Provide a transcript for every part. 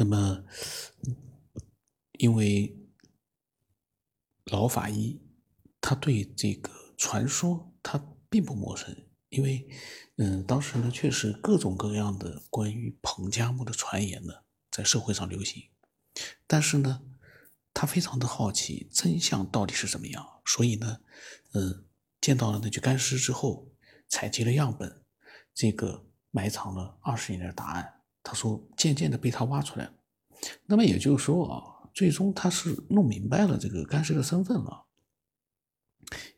那么，因为老法医他对这个传说他并不陌生，因为嗯，当时呢确实各种各样的关于彭加木的传言呢在社会上流行，但是呢，他非常的好奇真相到底是怎么样，所以呢，嗯，见到了那具干尸之后，采集了样本，这个埋藏了二十年的答案。他说，渐渐的被他挖出来了。那么也就是说啊，最终他是弄明白了这个干尸的身份了，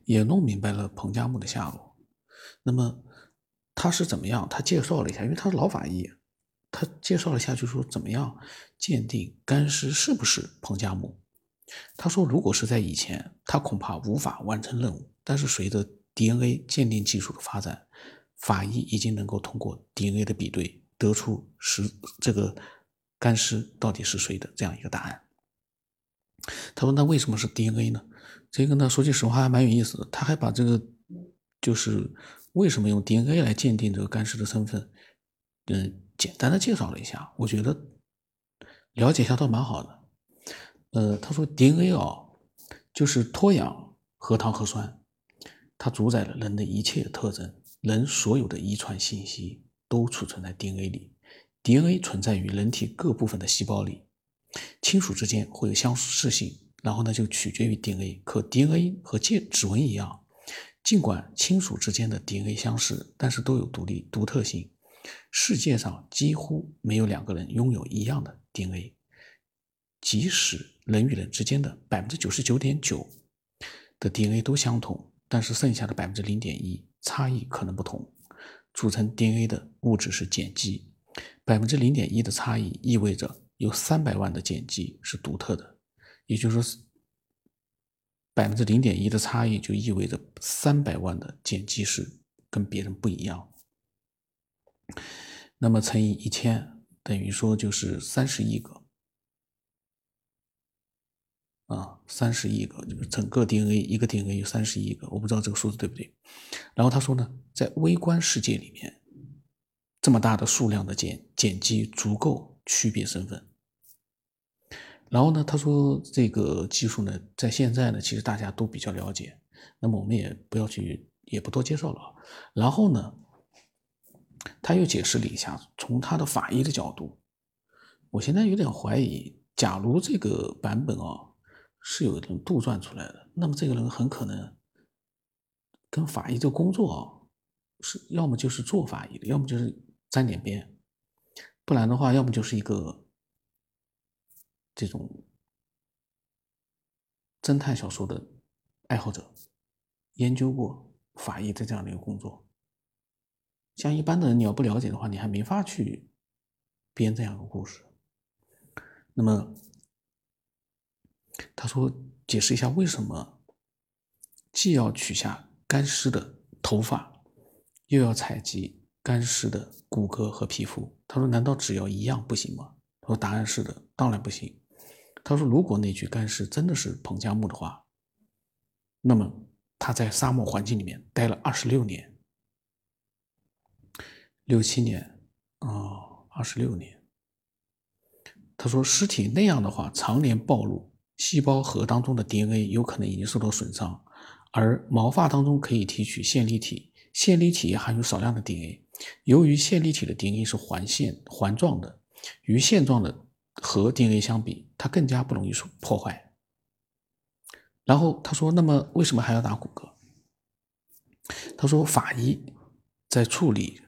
也弄明白了彭加木的下落。那么他是怎么样？他介绍了一下，因为他是老法医，他介绍了一下，就说怎么样鉴定干尸是不是彭加木。他说，如果是在以前，他恐怕无法完成任务。但是随着 DNA 鉴定技术的发展，法医已经能够通过 DNA 的比对。得出是这个干尸到底是谁的这样一个答案。他说：“那为什么是 DNA 呢？这个呢，说句实话还蛮有意思的。他还把这个就是为什么用 DNA 来鉴定这个干尸的身份，嗯，简单的介绍了一下。我觉得了解一下倒蛮好的。呃，他说 DNA 哦，就是脱氧核糖核酸，它主宰了人的一切特征，人所有的遗传信息。”都储存在 DNA 里，DNA 存在于人体各部分的细胞里，亲属之间会有相似性，然后呢就取决于 DNA。可 DNA 和指指纹一样，尽管亲属之间的 DNA 相似，但是都有独立独特性。世界上几乎没有两个人拥有一样的 DNA，即使人与人之间的百分之九十九点九的 DNA 都相同，但是剩下的百分之零点一差异可能不同。组成 DNA 的物质是碱基，百分之零点一的差异意味着有三百万的碱基是独特的，也就是说，百分之零点一的差异就意味着三百万的碱基是跟别人不一样。那么乘以一千，等于说就是三十亿个。啊，三十亿个，就是整个 DNA 一个 DNA 有三十亿个，我不知道这个数字对不对。然后他说呢，在微观世界里面，这么大的数量的碱碱基足够区别身份。然后呢，他说这个技术呢，在现在呢，其实大家都比较了解，那么我们也不要去，也不多介绍了。然后呢，他又解释了一下，从他的法医的角度，我现在有点怀疑，假如这个版本啊。是有人杜撰出来的，那么这个人很可能跟法医的工作啊是要么就是做法医的，要么就是沾点边，不然的话，要么就是一个这种侦探小说的爱好者，研究过法医的这样的一个工作。像一般的人，你要不了解的话，你还没法去编这样的故事。那么。他说：“解释一下为什么既要取下干尸的头发，又要采集干尸的骨骼和皮肤？”他说：“难道只要一样不行吗？”他说：“答案是的，当然不行。”他说：“如果那具干尸真的是彭加木的话，那么他在沙漠环境里面待了二十六年，六七年，哦，二十六年。”他说：“尸体那样的话，常年暴露。”细胞核当中的 DNA 有可能已经受到损伤，而毛发当中可以提取线粒体，线粒体也含有少量的 DNA。由于线粒体的 DNA 是环线环状的，与线状的核 DNA 相比，它更加不容易破坏。然后他说：“那么为什么还要打骨骼？”他说：“法医在处理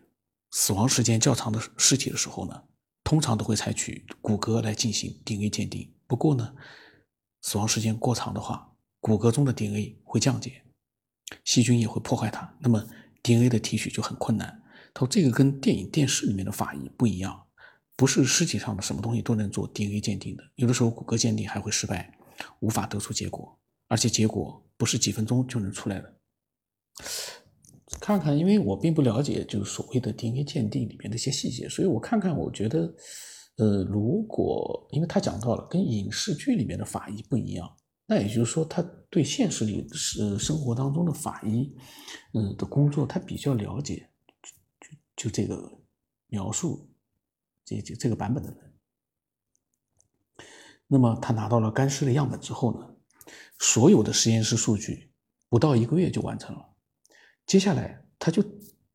死亡时间较长的尸体的时候呢，通常都会采取骨骼来进行 DNA 鉴定。不过呢。”死亡时间过长的话，骨骼中的 DNA 会降解，细菌也会破坏它，那么 DNA 的提取就很困难。他说这个跟电影、电视里面的法医不一样，不是尸体上的什么东西都能做 DNA 鉴定的，有的时候骨骼鉴定还会失败，无法得出结果，而且结果不是几分钟就能出来的。看看，因为我并不了解就是所谓的 DNA 鉴定里面的一些细节，所以我看看，我觉得。呃，如果因为他讲到了跟影视剧里面的法医不一样，那也就是说他对现实里是生活当中的法医，嗯的工作他比较了解，就这个描述这这这个版本的人，那么他拿到了干尸的样本之后呢，所有的实验室数据不到一个月就完成了。接下来他就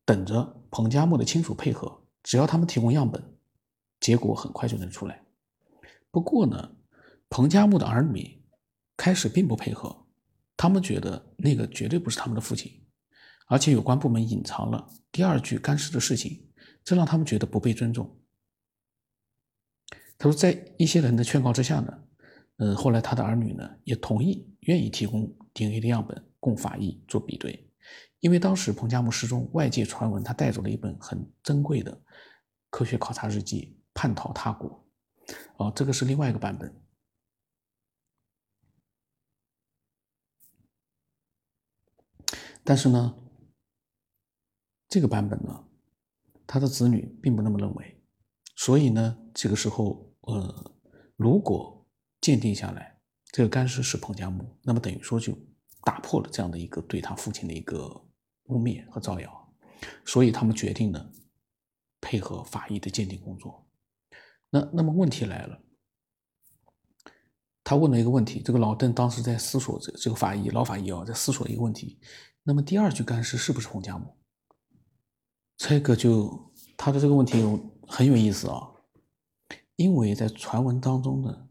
等着彭加木的亲属配合，只要他们提供样本，结果很快就能出来。不过呢，彭加木的儿女开始并不配合，他们觉得那个绝对不是他们的父亲，而且有关部门隐藏了第二具干尸的事情，这让他们觉得不被尊重。他说，在一些人的劝告之下呢，呃，后来他的儿女呢也同意，愿意提供 DNA 的样本供法医做比对，因为当时彭加木失踪，外界传闻他带走了一本很珍贵的科学考察日记《叛逃他国》，哦，这个是另外一个版本。但是呢，这个版本呢，他的子女并不那么认为，所以呢，这个时候。呃，如果鉴定下来这个干尸是彭加木，那么等于说就打破了这样的一个对他父亲的一个污蔑和造谣，所以他们决定呢配合法医的鉴定工作。那那么问题来了，他问了一个问题，这个老邓当时在思索这这个法医老法医啊在思索一个问题，那么第二具干尸是不是彭加木？这个就他的这个问题有很有意思啊。因为在传闻当中的，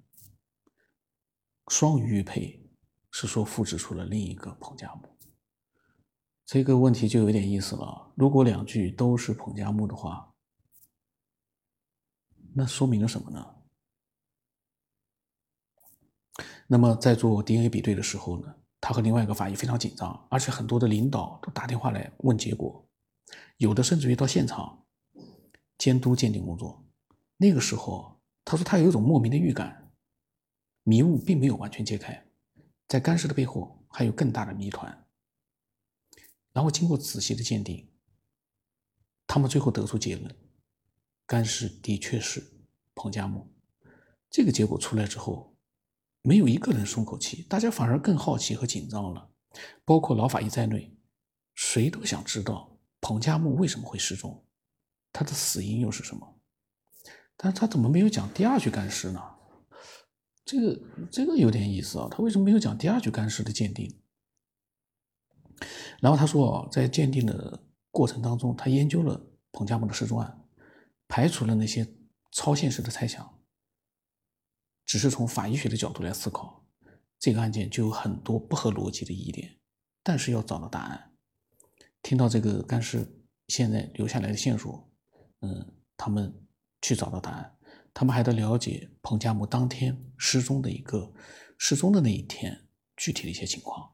双鱼玉佩是说复制出了另一个彭加木，这个问题就有点意思了。如果两具都是彭加木的话，那说明了什么呢？那么在做 DNA 比对的时候呢，他和另外一个法医非常紧张，而且很多的领导都打电话来问结果，有的甚至于到现场监督鉴定工作。那个时候。他说：“他有一种莫名的预感，迷雾并没有完全揭开，在干尸的背后还有更大的谜团。然后经过仔细的鉴定，他们最后得出结论：干尸的确是彭加木。这个结果出来之后，没有一个人松口气，大家反而更好奇和紧张了，包括老法医在内，谁都想知道彭加木为什么会失踪，他的死因又是什么。”但是他怎么没有讲第二具干尸呢？这个这个有点意思啊，他为什么没有讲第二具干尸的鉴定？然后他说，在鉴定的过程当中，他研究了彭加木的失踪案，排除了那些超现实的猜想，只是从法医学的角度来思考，这个案件就有很多不合逻辑的疑点，但是要找到答案。听到这个干尸现在留下来的线索，嗯，他们。去找到答案，他们还得了解彭加木当天失踪的一个失踪的那一天具体的一些情况。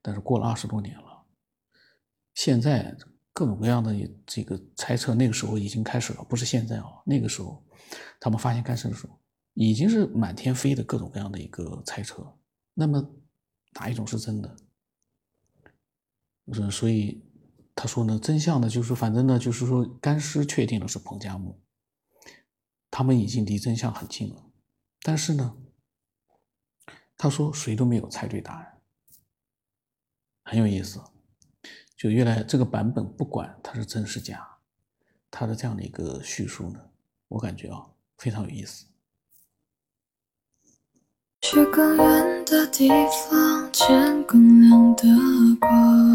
但是过了二十多年了，现在各种各样的这个猜测，那个时候已经开始了，不是现在啊，那个时候他们发现干尸的时候，已经是满天飞的各种各样的一个猜测。那么哪一种是真的？所以他说呢，真相呢，就是反正呢，就是说干尸确定了是彭加木。他们已经离真相很近了，但是呢，他说谁都没有猜对答案，很有意思。就原来这个版本不管它是真是假，它的这样的一个叙述呢，我感觉啊非常有意思。去更远的地方，见更亮的光。